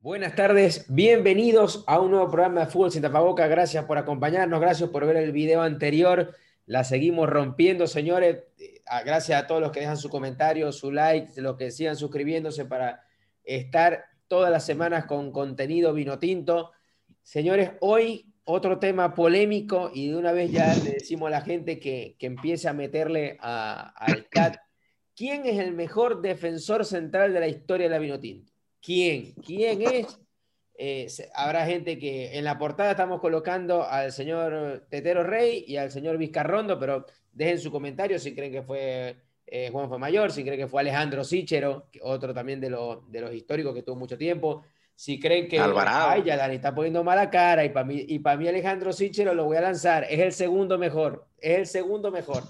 Buenas tardes, bienvenidos a un nuevo programa de Fútbol Sin Tapaboca. Gracias por acompañarnos, gracias por ver el video anterior. La seguimos rompiendo, señores. Eh, gracias a todos los que dejan su comentario, su like, los que sigan suscribiéndose para estar todas las semanas con contenido vino tinto. Señores, hoy otro tema polémico y de una vez ya le decimos a la gente que, que empiece a meterle al chat. ¿Quién es el mejor defensor central de la historia de la vino tinto? ¿Quién? ¿Quién es? Eh, habrá gente que en la portada estamos colocando al señor Tetero Rey y al señor Vizcarrondo, pero dejen su comentario si creen que fue eh, Juan fue mayor, si creen que fue Alejandro Sichero, otro también de, de los históricos que tuvo mucho tiempo. Si creen que Alvarado. ay, ya Dani está poniendo mala cara y para mí, y para mí Alejandro Sichero lo voy a lanzar, es el segundo mejor, es el segundo mejor.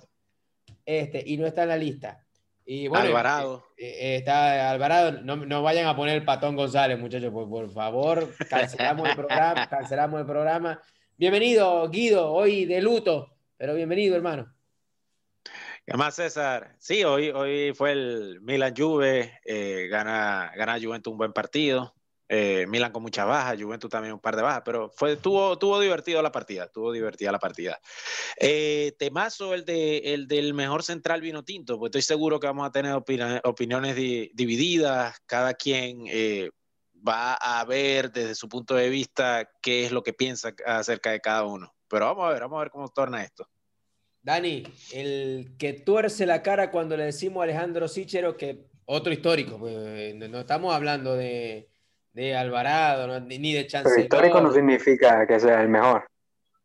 Este, y no está en la lista. Y bueno, Alvarado. Eh, eh, está Alvarado. No, no, vayan a poner el patón González, muchachos, por, por favor. Cancelamos el programa. Cancelamos el programa. Bienvenido, Guido, hoy de luto, pero bienvenido, hermano. ¿Qué más, César? Sí, hoy, hoy fue el Milan Juve, eh, gana, gana Juventus un buen partido. Eh, Milan con muchas bajas, Juventus también un par de bajas, pero fue, tuvo, tuvo divertido la partida, tuvo divertida la partida. Eh, temazo el, de, el del mejor central vino tinto, pues estoy seguro que vamos a tener opiniones, opiniones di, divididas, cada quien va a ver desde su punto de vista qué es lo que piensa acerca de cada uno. Pero vamos a ver, vamos a ver cómo torna esto. Dani, el que tuerce la cara cuando le decimos a Alejandro Sichero que otro histórico, pues, no estamos hablando de de Alvarado, no, ni de Chancellor. Pero histórico no significa que sea el mejor.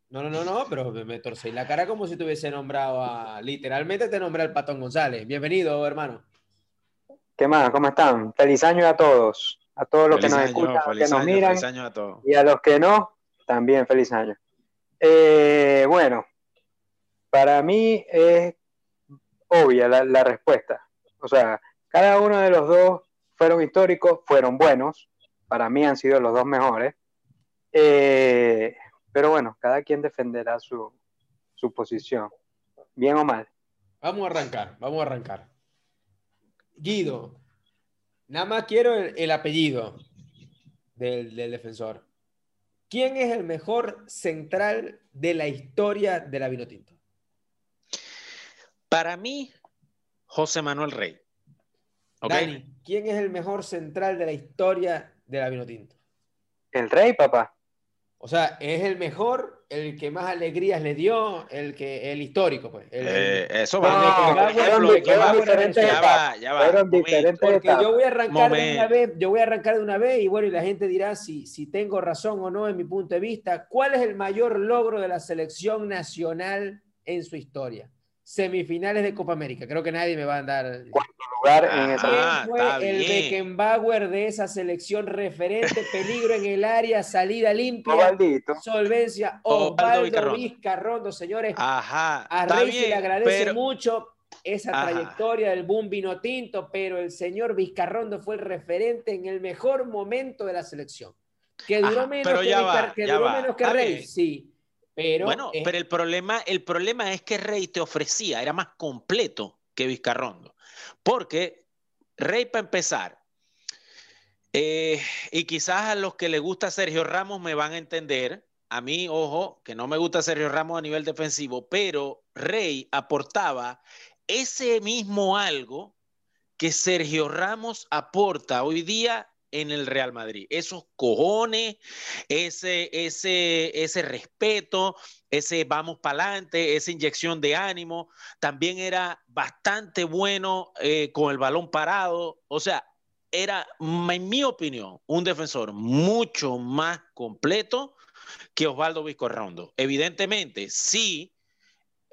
No, no, no, no, pero me torcí la cara como si te hubiese nombrado a. Literalmente te nombré al Patón González. Bienvenido, hermano. ¿Qué más? ¿Cómo están? Feliz año a todos. A todos los feliz que nos año, escuchan, que nos miran. Feliz año a todos. Y a los que no, también feliz año. Eh, bueno, para mí es obvia la, respuesta. O sea, cada uno de los dos fueron históricos, fueron buenos para mí han sido los dos mejores. Eh, pero bueno, cada quien defenderá su, su, posición, bien o mal. Vamos a arrancar, vamos a arrancar. Guido, nada más quiero el, el apellido del, del, defensor. ¿Quién es el mejor central de la historia de la Vinotinto? Para mí, José Manuel Rey. Okay. Dani, ¿quién es el mejor central de la historia de la Vinotinto? El Rey, papá. O sea, es el mejor, el que más alegrías le dio, el que el histórico, pues. El, eh, eso va. No, ejemplo, ya va, ya va. Porque yo voy a arrancar de una vez, yo voy a arrancar de una vez y bueno, y la gente dirá si, si tengo razón o no en mi punto de vista. ¿Cuál es el mayor logro de la selección nacional en su historia? Semifinales de Copa América. Creo que nadie me va a dar. Cuarto lugar en esa. Ah, fue el Beckenbauer de esa selección referente, peligro en el área, salida limpia, Ovaldito. solvencia, Osvaldo Vizcarrondo, señores. Ajá. A Rey se le agradece pero... mucho esa Ajá. trayectoria del boom vino tinto, pero el señor Vizcarrondo fue el referente en el mejor momento de la selección. Que duró Ajá, menos que, ya Vizcar... va, que, ya duró va. menos que Rey, sí. Pero bueno, es- pero el problema, el problema es que Rey te ofrecía, era más completo que Vizcarrondo. Porque Rey, para empezar, eh, y quizás a los que le gusta Sergio Ramos me van a entender, a mí, ojo, que no me gusta Sergio Ramos a nivel defensivo, pero Rey aportaba ese mismo algo que Sergio Ramos aporta hoy día en el Real Madrid. Esos cojones, ese, ese, ese respeto, ese vamos para adelante, esa inyección de ánimo. También era bastante bueno eh, con el balón parado. O sea, era, en mi opinión, un defensor mucho más completo que Osvaldo Vizcarrondo. Evidentemente, si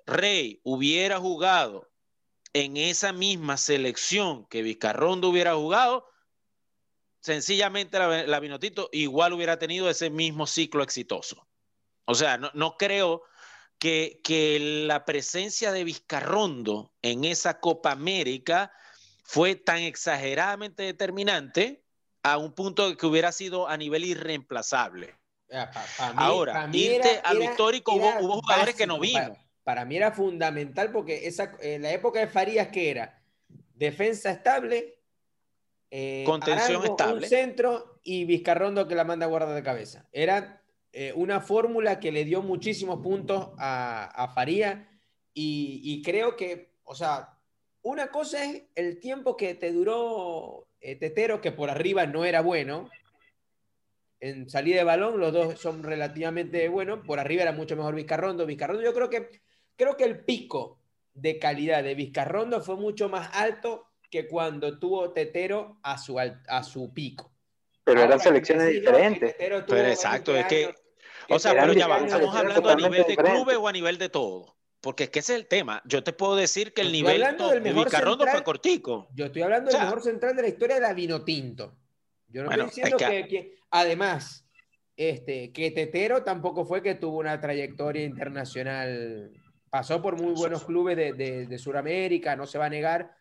Rey hubiera jugado en esa misma selección que Vizcarrondo hubiera jugado, sencillamente la, la Vinotito igual hubiera tenido ese mismo ciclo exitoso. O sea, no, no creo que, que, la presencia de Vizcarrondo en esa Copa América fue tan exageradamente determinante a un punto que hubiera sido a nivel irreemplazable. Ahora, irte al histórico hubo, jugadores que no vimos. Para, mí era fundamental porque esa, en la época de Farías, que era? Defensa estable, eh, contención estable. Un centro y Vizcarrondo que la manda a guardar de cabeza. Era eh, una fórmula que le dio muchísimos puntos a, a Farías y, creo que, o sea, una cosa es el tiempo que te duró eh, Tetero, que por arriba no era bueno. En salida de balón, los dos son relativamente buenos. Por arriba era mucho mejor Vizcarrondo. Vizcarrondo, yo creo que, creo que el pico de calidad de Vizcarrondo fue mucho más alto que cuando tuvo Tetero a su, a su pico. Pero eran selecciones diferentes. Pero exacto, es que, o sea, pero ya vamos, estamos hablando a nivel de clubes o a nivel de todo. Porque es que ese es el tema. Yo te puedo decir que el nivel de Vizcarrondo fue cortico. Yo estoy hablando del mejor central de la historia de la Vinotinto. Yo no estoy diciendo que, además, este, que Tetero tampoco fue que tuvo una trayectoria internacional. Pasó por muy buenos clubes de, de, de Sudamérica, no se va a negar,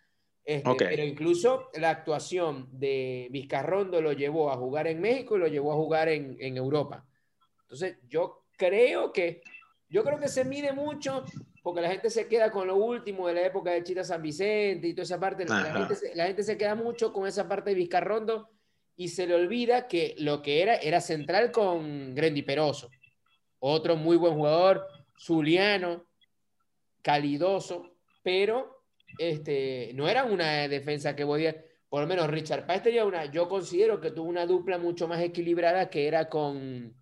este, pero incluso la actuación de Vizcarrondo lo llevó a jugar en México y lo llevó a jugar en, en, Europa. Entonces, yo creo que yo creo que se mide mucho porque la gente se queda con lo último de la época de Chita San Vicente y toda esa parte. La gente, la gente, se queda mucho con esa parte de Vizcarrondo y se le olvida que lo que era era central con Grendi Peroso. Otro muy buen jugador, Zuliano, calidoso, pero este, no era una defensa que podía, por lo menos Richard Páez tenía una, yo considero que tuvo una dupla mucho más equilibrada que era con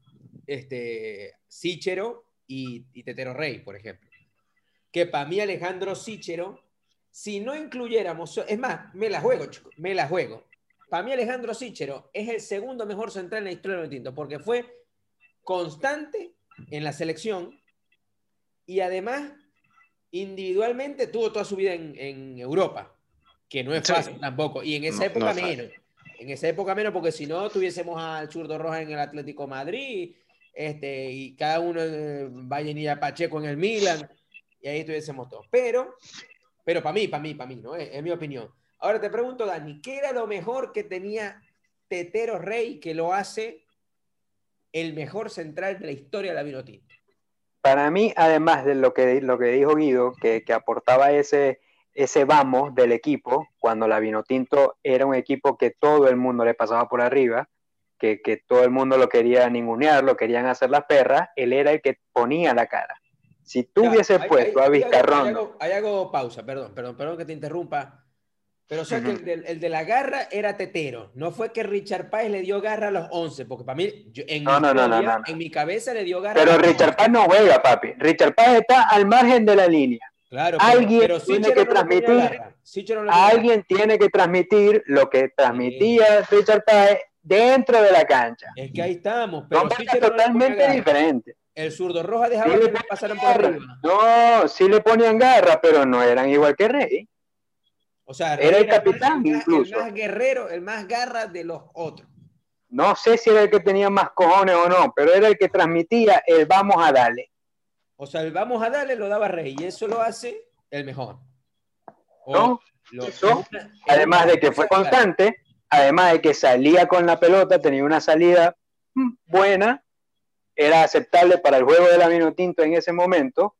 este, Sichero y, y Tetero Rey, por ejemplo. Que para mí Alejandro Sichero, si no incluyéramos, es más, me la juego, chico, me la juego. Para mí Alejandro Sichero es el segundo mejor central en la historia del tinto, porque fue constante en la selección y además individualmente tuvo toda su vida en, Europa, que no es fácil tampoco, y en esa época menos. En esa época menos, porque si no tuviésemos al zurdo roja en el Atlético Madrid, este, y cada uno en a Pacheco en el Milan, y ahí tuviésemos todos. Pero, pero para mí, para mí, para mí, ¿no? Es, mi opinión. Ahora te pregunto, Dani, ¿qué era lo mejor que tenía Tetero Rey que lo hace el mejor central de la historia de la Vinotinto? Para mí, además de lo que, lo que dijo Guido, que, aportaba ese, ese vamos del equipo, cuando la Vinotinto era un equipo que todo el mundo le pasaba por arriba, que, todo el mundo lo quería ningunear, lo querían hacer las perras, él era el que ponía la cara. Si tú hubiese puesto a Vizcarrón... Ahí hago, pausa, perdón, perdón, perdón que te interrumpa. Pero o sea que el, de la garra era tetero. No fue que Richard Páez le dio garra a los 11, porque para mí, en, no, mi, no, no, en mi cabeza le dio garra. Pero Richard Páez no juega, papi. Richard Páez está al margen de la línea. Claro, alguien tiene que transmitir. alguien tiene que transmitir lo que transmitía Richard Páez dentro de la cancha. Es que ahí estamos. Pero totalmente diferente. El zurdo roja dejaba que le pasaran por arriba. No, sí le ponían garra, pero no eran igual que Rey. O sea, era el capitán incluso. El más guerrero, el más garra de los otros. No sé si era el que tenía más cojones o no, pero era el que transmitía el vamos a darle. O sea, el vamos a darle lo daba Rey y eso lo hace el mejor. no, eso, además de que fue constante, además de que salía con la pelota, tenía una salida mm, buena, era aceptable para el juego de la Minotinto en ese momento,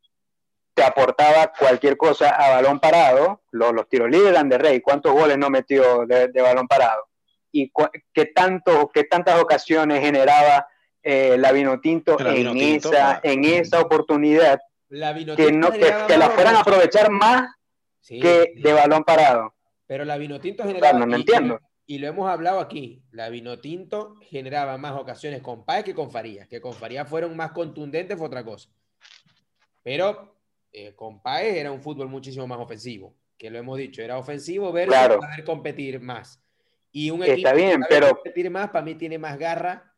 te aportaba cualquier cosa a balón parado. Los, los tiros libres eran de Rey. ¿Cuántos goles no metió de, balón parado? ¿Y qué, tanto, qué tantas ocasiones generaba eh, la Vinotinto, en, esa, en esa oportunidad? que, no, que, la fueran a aprovechar más que de balón parado. Pero la Vinotinto generaba... no, entiendo. Y, lo hemos hablado aquí, la Vinotinto generaba más ocasiones con Páez que con Farías. Que con Farías fueron más contundentes fue otra cosa. Pero eh, con Paez era un fútbol muchísimo más ofensivo, que lo hemos dicho, era ofensivo ver poder competir más. Y un equipo Está bien, pero... competir más, para mí tiene más garra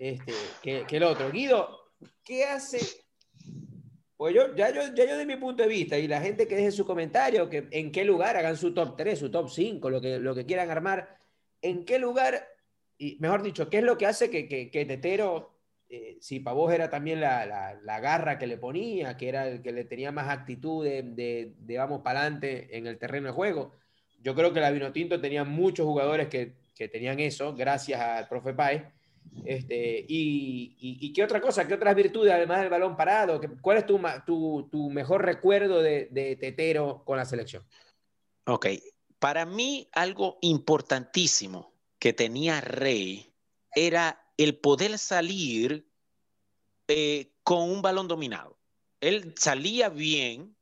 este, que, el otro. Guido, ¿qué hace? Pues yo ya, yo, ya yo de mi punto de vista, y la gente que deje su comentario, que en qué lugar hagan su top 3, su top 5, lo que, lo que quieran armar, en qué lugar, y mejor dicho, qué es lo que hace que, que, que Tetero eh, si para vos era también la, garra que le ponía, que era el que le tenía más actitud de, vamos para adelante en el terreno de juego. Yo creo que la Vinotinto tenía muchos jugadores que, que tenían eso, gracias al profe Páez. Este, y, y, qué otra cosa? ¿Qué otras virtudes, además del balón parado? ¿Cuál es tu, tu, tu mejor recuerdo de, de, Tetero con la selección? Ok, para mí algo importantísimo que tenía Rey era el poder salir eh, con un balón dominado. Él salía bien,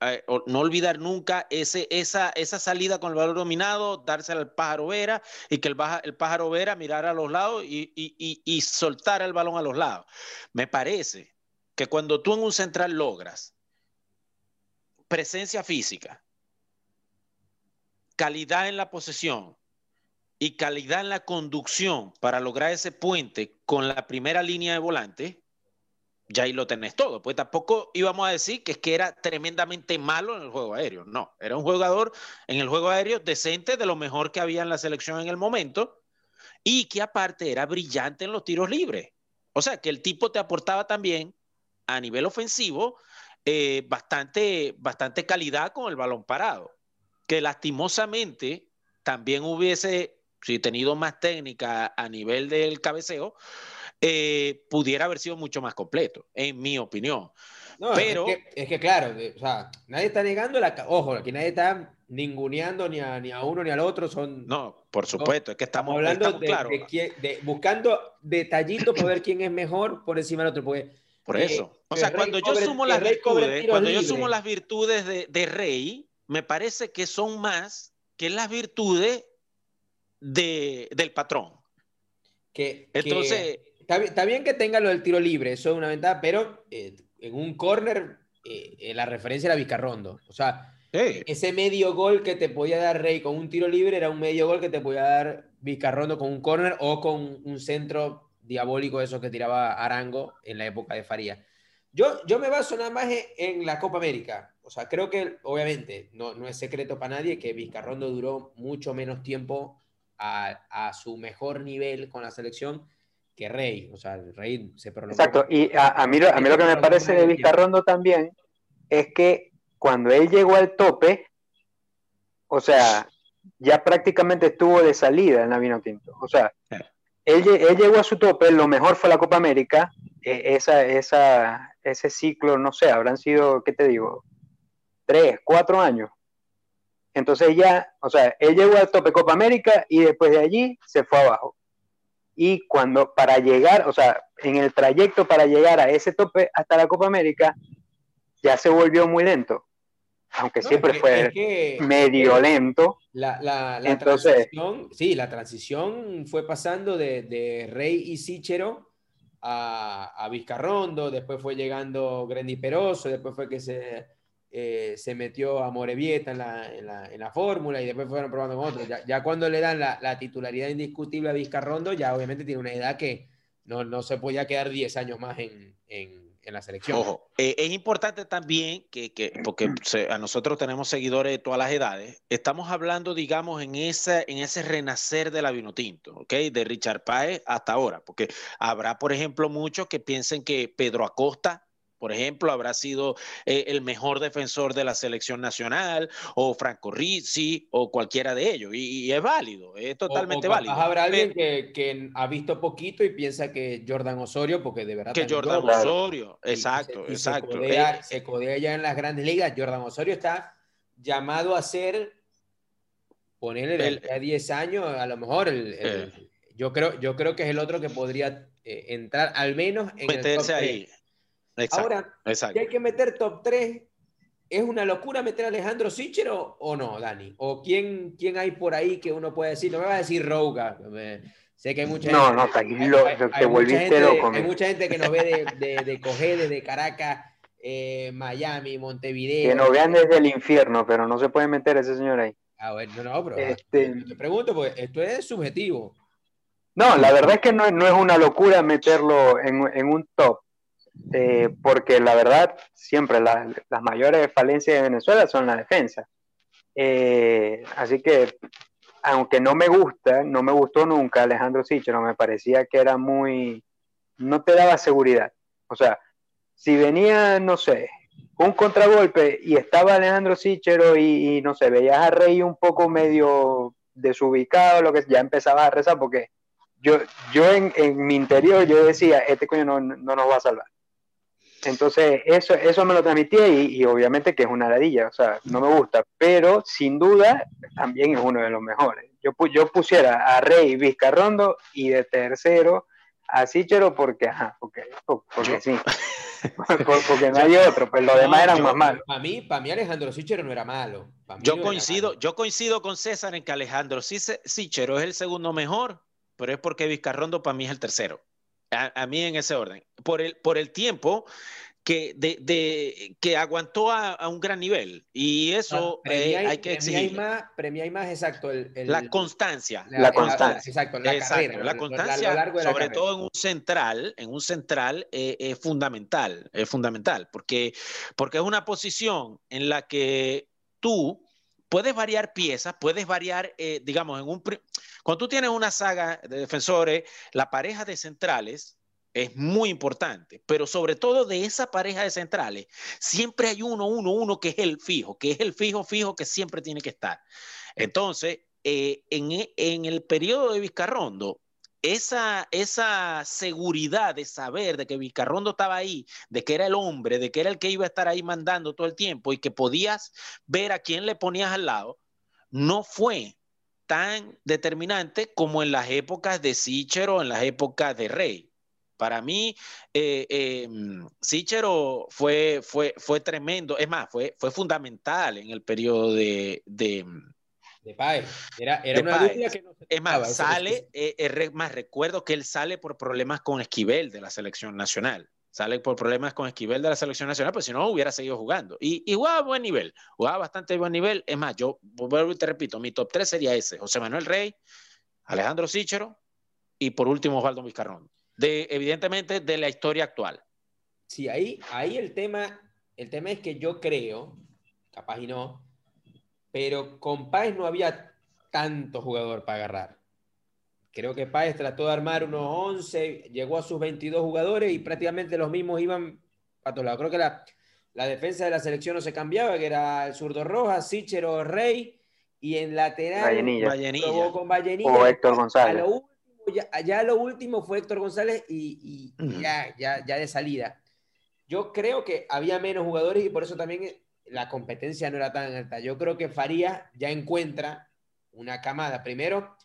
eh, no olvidar nunca ese, esa, esa salida con el balón dominado, dársela al pájaro Vera y que el, el pájaro Vera mirara a los lados y, y, y, soltara el balón a los lados. Me parece que cuando tú en un central logras presencia física, calidad en la posesión y calidad en la conducción para lograr ese puente con la primera línea de volante, ya ahí lo tenés todo. Pues tampoco íbamos a decir que es que era tremendamente malo en el juego aéreo. No, era un jugador en el juego aéreo decente, de lo mejor que había en la selección en el momento, y que aparte era brillante en los tiros libres. O sea, que el tipo te aportaba también a nivel ofensivo eh, bastante, bastante calidad con el balón parado. Que lastimosamente también hubiese, si tenido más técnica a nivel del cabeceo, eh, pudiera haber sido mucho más completo, en mi opinión. Pero es que, claro, o sea, nadie está negando la. Ojo, aquí nadie está ninguneando ni a, ni a uno ni al otro. Son, no, por supuesto, es que estamos, hablando de, buscando detallitos para ver quién es mejor por encima del otro. por eh, eso. o sea, cuando yo sumo las virtudes, cuando yo sumo las virtudes de, de Rey, me parece que son más que las virtudes de, del patrón. Que, Entonces, está, bien que tenga lo del tiro libre, eso es una ventaja, pero eh, en un corner eh, la referencia era Vizcarrondo. O sea, ese medio gol que te podía dar Rey con un tiro libre era un medio gol que te podía dar Vizcarrondo con un corner o con un centro diabólico, eso que tiraba Arango en la época de Faría. Yo, yo me baso nada más en, la Copa América. O sea, creo que obviamente no, no es secreto para nadie que Vizcarrondo duró mucho menos tiempo a, a su mejor nivel con la selección que Rey. O sea, el Rey se prolongó. Exacto, y a, mí, a mí lo que me parece de Vizcarrondo también es que cuando él llegó al tope, o sea, ya prácticamente estuvo de salida en la Vino Tinto. O sea, él, llegó a su tope, lo mejor fue la Copa América, e, esa, esa, ese ciclo, no sé, habrán sido, ¿qué te digo? Tres, cuatro años. Entonces ya, o sea, él llegó al tope Copa América y después de allí se fue abajo y cuando para llegar, o sea, en el trayecto para llegar a ese tope hasta la Copa América, ya se volvió muy lento, aunque siempre fue medio lento. La, la, transición, sí, la transición fue pasando de, de Rey y Sichero a, a, Vizcarrondo, después fue llegando Grendi Peroso, después fue que se eh, se metió a Morevieta en la, en la, en la fórmula y después fueron probando con otros. Ya, ya cuando le dan la, la, titularidad indiscutible a Vizcarrondo, ya obviamente tiene una edad que no, no se podía quedar 10 años más en, en, en la selección. Ojo, eh, es importante también que, que porque a nosotros tenemos seguidores de todas las edades, estamos hablando, digamos, en, esa, en ese renacer de la Vinotinto, ¿ok? De Richard Páez hasta ahora, porque habrá, por ejemplo, muchos que piensen que Pedro Acosta por ejemplo, habrá sido eh, el mejor defensor de la selección nacional, o Franco Rizzi, o cualquiera de ellos. Y, es válido, es totalmente válido. Habrá alguien que, ha visto poquito y piensa que Jordan Osorio, porque de verdad. Que Jordan Osorio, exacto, exacto. Eh, se codea, ya en las grandes ligas. Jordan Osorio está llamado a ser, ponerle a 10 años, a lo mejor eh. yo, creo, yo creo que es el otro que podría entrar al menos en meterse el ahí. Ahora, si hay que meter top 3, ¿es una locura meter a Alejandro Sicher o, no, Dani? ¿O quién, quién hay por ahí que uno puede decir? No me va a decir Rouga. Sé que hay mucha no, gente. No, tranquilo, te volviste loco. Hay mucha gente que nos ve de, de, de de Caracas, eh, Miami, Montevideo. Que nos vean desde el infierno, pero no se puede meter ese señor ahí. Ah, bueno, no, no, pero este... te pregunto, porque esto es subjetivo. No, la verdad es que no, no es una locura meterlo en, en un top. Eh, porque la verdad, siempre las mayores falencias de Venezuela son la defensa. Eh, así que, aunque no me gusta, no me gustó nunca Alejandro Sichero, me parecía que era muy, no te daba seguridad. O sea, si venía, no sé, un contragolpe y estaba Alejandro Sichero y, no sé, veías a Rey un poco medio desubicado, lo que ya empezabas a rezar, porque yo, yo en, en mi interior yo decía, este coño no, no nos va a salvar. Entonces, eso, eso me lo transmitía y, obviamente que es una ladilla, o sea, no me gusta, pero sin duda también es uno de los mejores. Yo, yo pusiera a Rey Vizcarrondo y de tercero a Sichero porque, ajá, porque, porque sí. porque no hay otro, pues los demás eran más malos. Para mí, para mí Alejandro Sichero no era malo. Yo coincido, yo coincido con César en que Alejandro Sichero es el segundo mejor, pero es porque Vizcarrondo para mí es el tercero. A, mí en ese orden. Por el, por el tiempo que, de, que aguantó a, un gran nivel. Y eso eh, hay que exigir. Más, premia más, exacto. El, la constancia. La, constancia. exacto, la carrera. La constancia, sobre todo en un central, en un central eh, es fundamental, es fundamental, porque, porque es una posición en la que tú puedes variar piezas, puedes variar, eh, digamos, en un... Cuando tú tienes una saga de defensores, la pareja de centrales es muy importante, pero sobre todo de esa pareja de centrales, siempre hay uno, uno, uno que es el fijo, que es el fijo, fijo que siempre tiene que estar. Entonces, eh, en, en el periodo de Vizcarrondo, esa, esa seguridad de saber de que Vizcarrondo estaba ahí, de que era el hombre, de que era el que iba a estar ahí mandando todo el tiempo y que podías ver a quién le ponías al lado, no fue tan determinante como en las épocas de Sichero en las épocas de Rey. Para mí, eh, eh, Sichero fue, fue, fue tremendo, es más, fue, fue fundamental en el periodo de, de Era, era una dupla que no se Es más, sale, eh, más, recuerdo que él sale por problemas con Esquivel de la selección nacional. Sale por problemas con Esquivel de la selección nacional, pues si no hubiera seguido jugando. Y, jugaba a buen nivel, jugaba bastante buen nivel. Es más, yo vuelvo y te repito, mi top 3 sería ese: José Manuel Rey, Alejandro Sichero y por último Osvaldo Vizcarrón. De, evidentemente de la historia actual. Sí, ahí, ahí el tema, el tema es que yo creo, capaz y no, pero con Páez no había tanto jugador para agarrar. Creo que Páez trató de armar unos 11, llegó a sus 22 jugadores y prácticamente los mismos iban para todos lados. Creo que la, la defensa de la selección no se cambiaba, que era el zurdo Rojas, Sichero, Rey, y en lateral Vallenilla. con Vallenilla. O Héctor González. ya, lo último fue Héctor González y, ya, ya, ya de salida. Yo creo que había menos jugadores y por eso también la competencia no era tan alta. Yo creo que Faría ya encuentra una camada. Primero,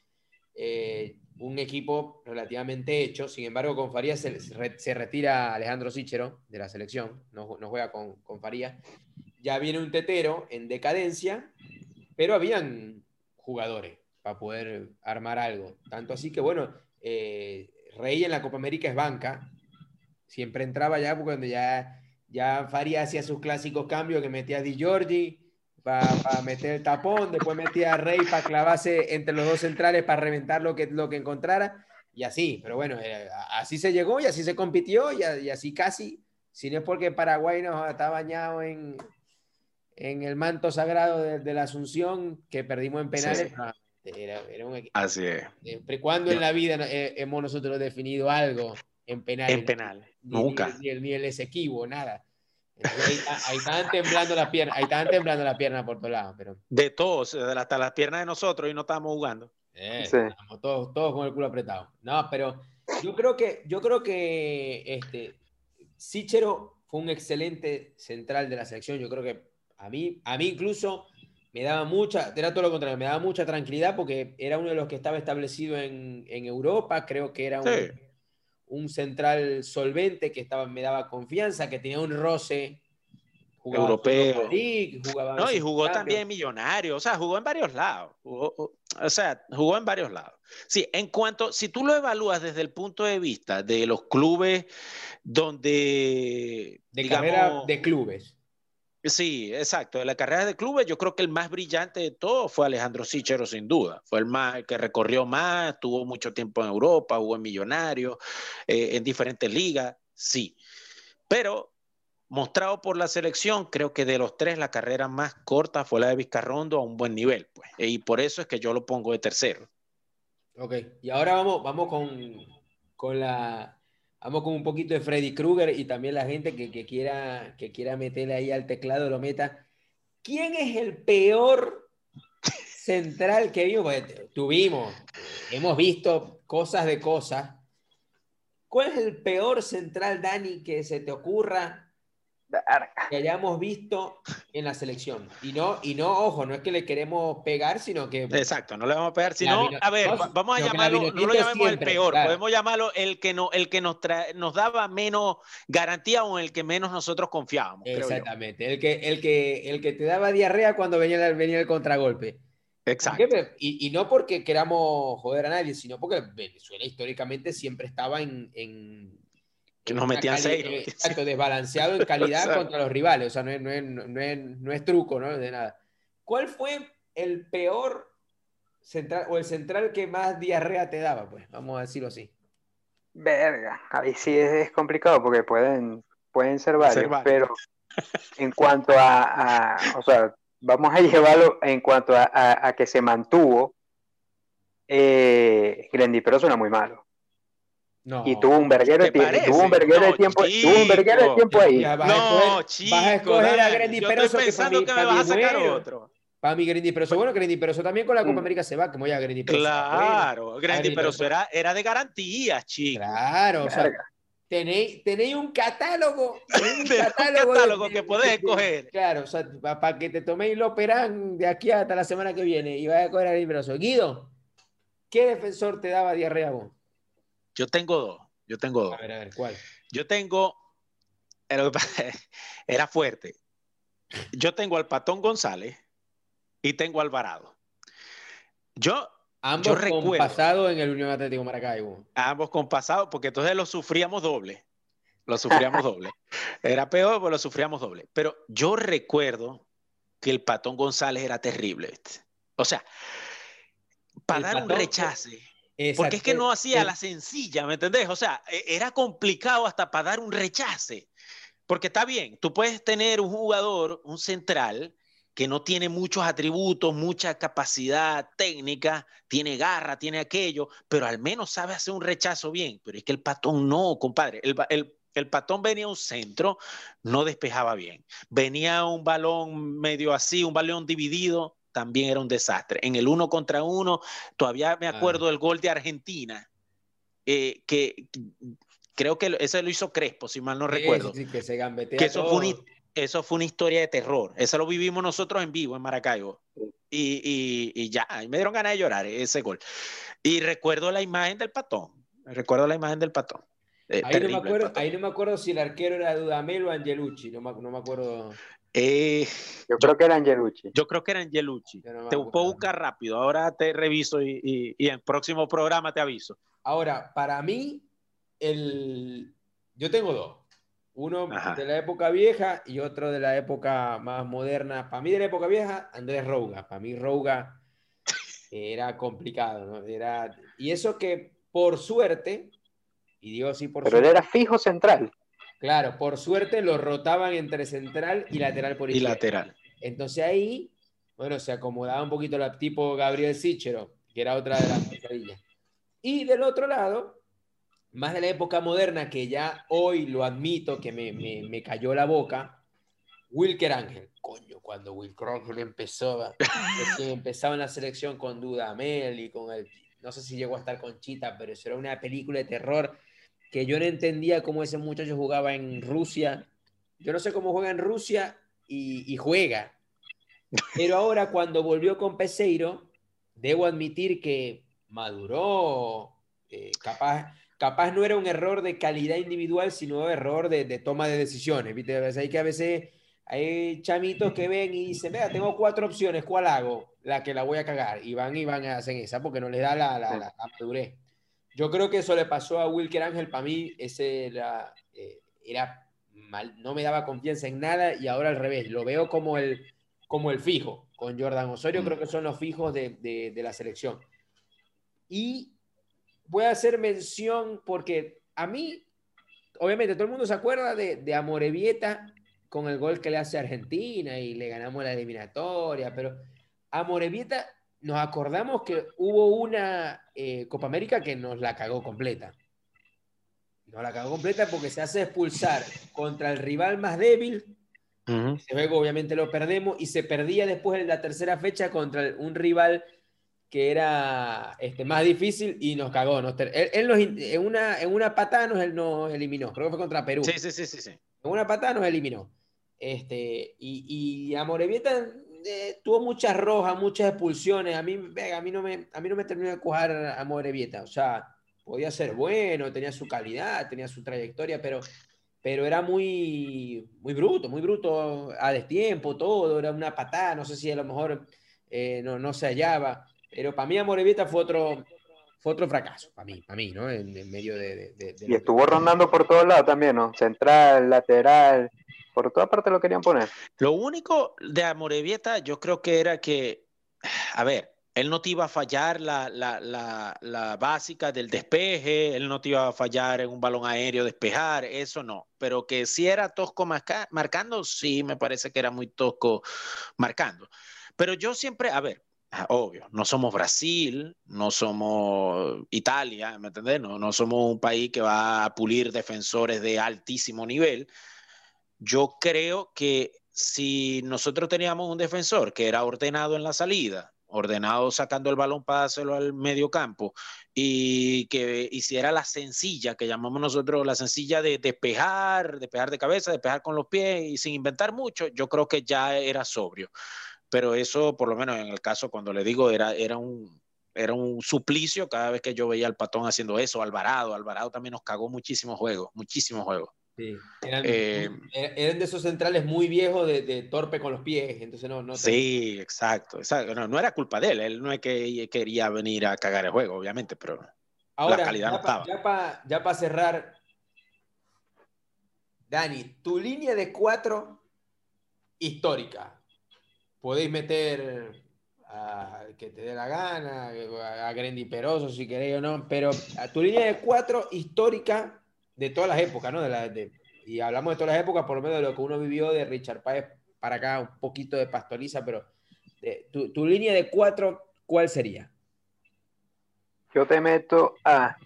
eh, un equipo relativamente hecho. Sin embargo, con Faría se, se retira Alejandro Sichero de la selección. No, no juega con, con Faría. Ya viene un tetero en decadencia, pero habían jugadores para poder armar algo. Tanto así que, bueno, eh, Rey en la Copa América es banca. Siempre entraba ya porque cuando ya ya Faría hacía sus clásicos cambios que metía a Di Giorgi para meter el tapón, después metía a Rey para clavarse entre los dos centrales para reventar lo que, lo que encontrara, y así, pero bueno, eh, así se llegó y así se compitió y, así casi, si no es porque Paraguay nos está bañado en, en el manto sagrado de, la Asunción que perdimos en penales. Era, Así es. Cuando en la vida eh, hemos nosotros definido algo en penal. En penal, nunca. Ni, el, ni el Esequibo, nada. ahí, estaban temblando las piernas, ahí estaban temblando las piernas por todos lados. Pero... De todos, hasta las piernas de nosotros y no estábamos jugando. Eh, Estamos todos, todos con el culo apretado. No, pero yo creo que, yo creo que este, Sichero fue un excelente central de la selección. Yo creo que a mí, a mí incluso me daba mucha, era todo lo contrario, me daba mucha tranquilidad porque era uno de los que estaba establecido en, en Europa. Creo que era un, un central solvente que estaba, me daba confianza, que tenía un roce europeo. no, y jugó también millonario, o sea, jugó en varios lados. o sea, jugó en varios lados. Sí, en cuanto, si tú lo evalúas desde el punto de vista de los clubes donde... De digamos, de clubes. Sí, exacto. De la carrera de clubes, yo creo que el más brillante de todos fue Alejandro Sichero, sin duda. Fue el más que recorrió más, tuvo mucho tiempo en Europa, jugó en Millonarios, eh, en diferentes ligas, sí. Pero mostrado por la selección, creo que de los tres la carrera más corta fue la de Vizcarrondo a un buen nivel, pues. Y por eso es que yo lo pongo de tercero. Ok, y ahora vamos, vamos con, con la Vamos con un poquito de Freddy Krueger y también la gente que, quiera, que quiera meterle ahí al teclado lo meta. ¿Quién es el peor central que vimos, tuvimos, hemos visto cosas de cosas. ¿Cuál es el peor central, Dani, que se te ocurra que hayamos visto en la selección. Y no, y no, ojo, no es que le queremos pegar, sino que. Exacto, no le vamos a pegar, sino, a ver, vamos a llamarlo, no lo llamemos el peor, podemos llamarlo el que, no, el que nos, nos daba menos garantía o el que menos nosotros confiábamos. Exactamente, el que, el, que, el que te daba diarrea cuando venía, venía el contragolpe. Exacto. Y, y, no porque queramos joder a nadie, sino porque Venezuela históricamente siempre estaba en, en que nos metían seis. Exacto, desbalanceado en calidad contra los rivales. O sea, no es, no es, no es, no es truco, ¿no? De nada. ¿Cuál fue el peor central o el central que más diarrea te daba? Pues vamos a decirlo así. Verga, ahí sí es, complicado porque pueden, pueden ser varios, pero en cuanto a, o sea, vamos a llevarlo en cuanto a, a, que se mantuvo, eh, Pero suena muy malo. Y tuvo un verguero de tiempo, tuvo un verguero de tiempo, tuvo un verguero de tiempo ahí. no, chico, vas a escoger a Grandy Peroso que para mí, que me vas a sacar otro. Para mí Grandy Peroso, bueno, Grandy Peroso también con la Copa mm. América se va, como ya Grandy Peroso. Claro, Grandy Peroso era, era de garantía, chico. Claro, o sea, tenéis, tenéis un catálogo, un catálogo, un catálogo que podés escoger. Claro, o sea, para que te toméis lo operán de aquí hasta la semana que viene y vayas a coger a Grandy Peroso. Guido, ¿qué defensor te daba diarrea vos? Yo tengo dos. Yo tengo dos. A ver, a ver, ¿cuál? Yo tengo. Era fuerte. Yo tengo al Patón González y tengo al Alvarado. Yo. Ambos con pasado en el Unión Atlético Maracaibo. Ambos con pasado, porque entonces lo sufríamos doble. Lo sufríamos doble. Era peor, pero lo sufríamos doble. Pero yo recuerdo que el Patón González era terrible. O sea, para dar un rechace porque es que no hacía la sencilla, ¿me entendés? O sea, e, era complicado hasta para dar un rechace. Porque está bien, tú puedes tener un jugador, un central, que no tiene muchos atributos, mucha capacidad técnica, tiene garra, tiene aquello, pero al menos sabe hacer un rechazo bien. Pero es que el patón no, compadre. El, el, el patón venía a un centro, no despejaba bien. Venía un balón medio así, un balón dividido, también era un desastre. En el uno contra uno, todavía me acuerdo del gol de Argentina, eh, que creo que ese lo hizo Crespo, si mal no recuerdo. Sí, que se que eso, Fue una, eso fue una historia de terror. Eso lo vivimos nosotros en vivo en Maracaibo. Y, y, ya, me dieron ganas de llorar ese gol. Y recuerdo la imagen del patón. Recuerdo la imagen del patón. Eh, ahí, no me acuerdo, ahí, no me acuerdo, si el arquero era Dudamel o Angelucci, no me, no me acuerdo. Eh, yo creo que era Angelucci. Yo creo que era Angelucci. te puedo buscar rápido. Ahora te reviso y, y, en el próximo programa te aviso. Ahora, para mí, el... yo tengo dos. Uno de la época vieja y otro de la época más moderna. Para mí, de la época vieja, Andrés Rouga. Para mí, Rouga era complicado. ¿no? Era... Y eso que, por suerte, y digo así por Pero él era fijo central. Claro, por suerte lo rotaban entre central y lateral por izquierda. Y lateral. Entonces ahí, bueno, se acomodaba un poquito la tipo Gabriel Sichero, que era otra de las pesadillas. Y del otro lado, más de la época moderna, que ya hoy lo admito que me, me, me cayó la boca, Wilker Ángel. Coño, cuando Wilker Ángel empezó, empezaba en la selección con Dudamel y con el, no sé si llegó a estar con Chita, pero eso era una película de terror que yo no entendía cómo ese muchacho jugaba en Rusia. Yo no sé cómo juega en Rusia y, juega. Pero ahora cuando volvió con Peseiro, debo admitir que maduró, eh, capaz, capaz no era un error de calidad individual, sino error de, toma de decisiones. ¿viste? Hay que a veces hay chamitos que ven y dicen, vea, tengo cuatro opciones, ¿cuál hago? La que la voy a cagar. Y van y van a hacer esa porque no les da la, la, la madurez. Yo creo que eso le pasó a Wilker Ángel. Para mí, ese era, eh, era mal, no me daba confianza en nada y ahora al revés. Lo veo como el, como el fijo. Con Jordan Osorio mm. creo que son los fijos de, de, la selección. Y voy a hacer mención porque a mí, obviamente, todo el mundo se acuerda de, de Amorevieta con el gol que le hace a Argentina y le ganamos la eliminatoria, pero Amorevieta nos acordamos que hubo una eh, Copa América que nos la cagó completa. Nos la cagó completa porque se hace expulsar contra el rival más débil Ese juego obviamente lo perdemos y se perdía después en la tercera fecha contra un rival que era este, más difícil y nos cagó. él, en, una, en una patada nos, él nos eliminó, creo que fue contra Perú. Sí, sí, sí, sí. En una patada nos eliminó. Este, y, y a eh, tuvo muchas rojas, muchas expulsiones. A mí, a mí, no, me, a mí no me terminó de cuajar a Morevieta. O sea, podía ser bueno, tenía su calidad, tenía su trayectoria, pero, pero era muy, muy bruto, muy bruto a destiempo, todo. Era una patada, no sé si a lo mejor eh, no, no se hallaba. Pero para mí Amorevieta fue otro, fue otro fracaso, para mí, para mí, ¿no? En, medio de, Y estuvo rondando por todos lados también, ¿no? Central, lateral, por toda parte lo querían poner. Lo único de Amorevieta yo creo que era que, a ver, él no te iba a fallar la, la, la, la, básica del despeje, él no te iba a fallar en un balón aéreo despejar, eso no. Pero que si era tosco marcando, sí, me parece que era muy tosco marcando. Pero yo siempre, a ver, Ah, obvio, no somos Brasil, no somos Italia, ¿me entiendes? No, no somos un país que va a pulir defensores de altísimo nivel. Yo creo que si nosotros teníamos un defensor que era ordenado en la salida, ordenado sacando el balón para hacerlo al medio campo y que hiciera la sencilla, que llamamos nosotros la sencilla de despejar, despejar de cabeza, despejar con los pies y sin inventar mucho, yo creo que ya era sobrio pero eso, por lo menos en el caso cuando le digo, era, era un, era un suplicio cada vez que yo veía al patón haciendo eso, Alvarado, Alvarado también nos cagó muchísimos juegos, muchísimos juegos. Sí, eran, eh, eran, de esos centrales muy viejos de, torpe con los pies, entonces no... no sí, exacto, exacto. No, no, era culpa de él, él no es que quería venir a cagar el juego, obviamente, pero la calidad no estaba. Ya para cerrar, Dani, tu línea de cuatro histórica, podéis meter a que te dé la gana, a Grendy Peroso si queréis o no, pero a tu línea de cuatro histórica de todas las épocas, ¿no? De la, de, y hablamos de todas las épocas, por lo menos de lo que uno vivió de Richard Páez para acá, un poquito de Pastoriza, pero tu, línea de cuatro, ¿cuál sería? Yo te meto a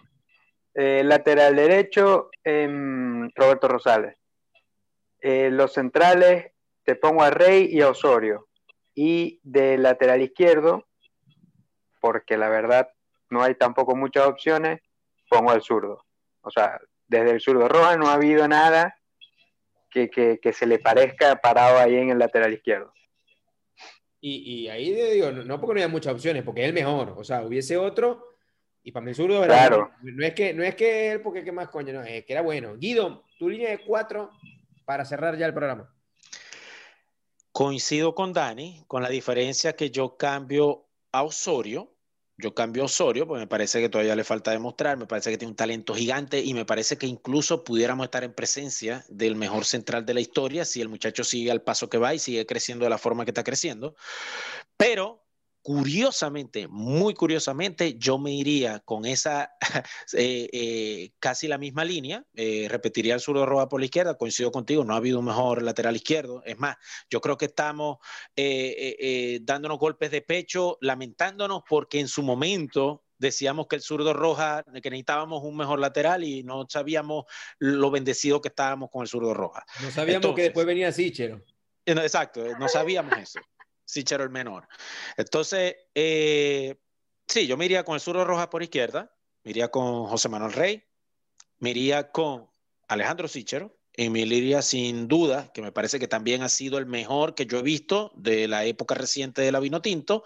eh, lateral derecho Roberto Rosales. Eh, los centrales te pongo a Rey y a Osorio y de lateral izquierdo, porque la verdad no hay tampoco muchas opciones, pongo al zurdo. O sea, desde el zurdo roja no ha habido nada que, se le parezca parado ahí en el lateral izquierdo. Y, ahí digo, no porque no haya muchas opciones, porque es el mejor. O sea, hubiese otro y para mí el zurdo era claro. No es que no es que él, porque qué más coño, no, es que era bueno. Guido, tu línea de cuatro para cerrar ya el programa. Coincido con Dani, con la diferencia que yo cambio a Osorio. Yo cambio a Osorio, porque me parece que todavía le falta demostrar, me parece que tiene un talento gigante y me parece que incluso pudiéramos estar en presencia del mejor central de la historia si el muchacho sigue al paso que va y sigue creciendo de la forma que está creciendo. Pero curiosamente, muy curiosamente, yo me iría con esa eh, eh, casi la misma línea, eh, repetiría el zurdo roja por la izquierda, coincido contigo, no ha habido un mejor lateral izquierdo, es más, yo creo que estamos dándonos golpes de pecho, lamentándonos porque en su momento decíamos que el zurdo roja, que necesitábamos un mejor lateral y no sabíamos lo bendecido que estábamos con el zurdo roja. No sabíamos que después venía Sichero. Exacto, no sabíamos eso. Sichero el menor. Entonces, eh, sí, yo me iría con el Suro Roja por izquierda, me iría con José Manuel Rey, me iría con Alejandro Sichero, y me iría sin duda, que me parece que también ha sido el mejor que yo he visto de la época reciente de la Vino Tinto,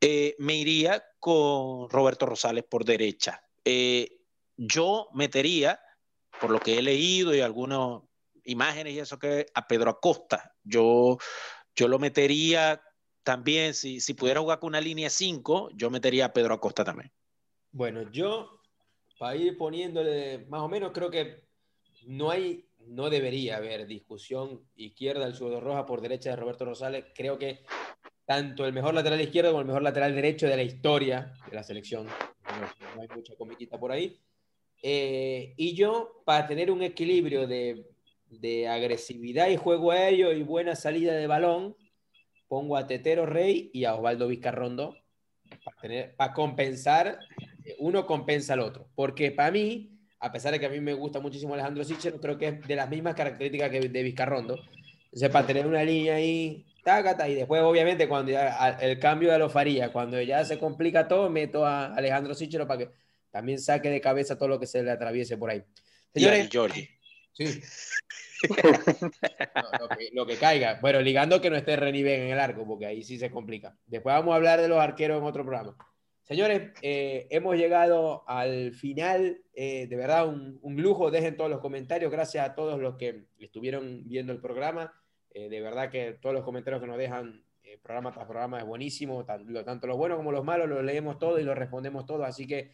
eh, me iría con Roberto Rosales por derecha. Eh, yo metería, por lo que he leído y algunas imágenes y eso que a Pedro Acosta. Yo yo lo metería también, si, si pudiera jugar con una línea 5, yo metería a Pedro Acosta también. Bueno, yo, para ir poniéndole más o menos, creo que no hay, no debería haber discusión izquierda del zurdo roja por derecha de Roberto Rosales. Creo que tanto el mejor lateral izquierdo como el mejor lateral derecho de la historia de la selección. No, hay mucha comiquita por ahí. Eh, y yo, para tener un equilibrio de de agresividad y juego aéreo y buena salida de balón, pongo a Tetero Rey y a Osvaldo Vizcarrondo para, para compensar, eh, uno compensa al otro. Porque para mí, a pesar de que a mí me gusta muchísimo Alejandro Sichero, creo que es de las mismas características que de Vizcarrondo. Entonces, para tener una línea ahí, tácata, y después, obviamente, cuando ya, el cambio de lo faría, cuando ya se complica todo, meto a Alejandro Sichero para que también saque de cabeza todo lo que se le atraviese por ahí. Señores, y Sí. lo, que, caiga. Bueno, ligando que no esté Reniven en el arco, porque ahí sí se complica. Después vamos a hablar de los arqueros en otro programa. Señores, eh, hemos llegado al final. Eh, de verdad, un, lujo. Dejen todos los comentarios. Gracias a todos los que estuvieron viendo el programa. Eh, de verdad que todos los comentarios que nos dejan programa tras programa es buenísimo. Tanto los buenos como los malos los leemos todos y los respondemos todos. Así que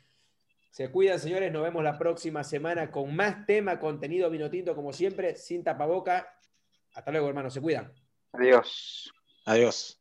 se cuidan, señores. Nos vemos la próxima semana con más tema, contenido vino tinto, como siempre, sin tapaboca. Hasta luego, hermano. Se cuidan. Adiós. Adiós.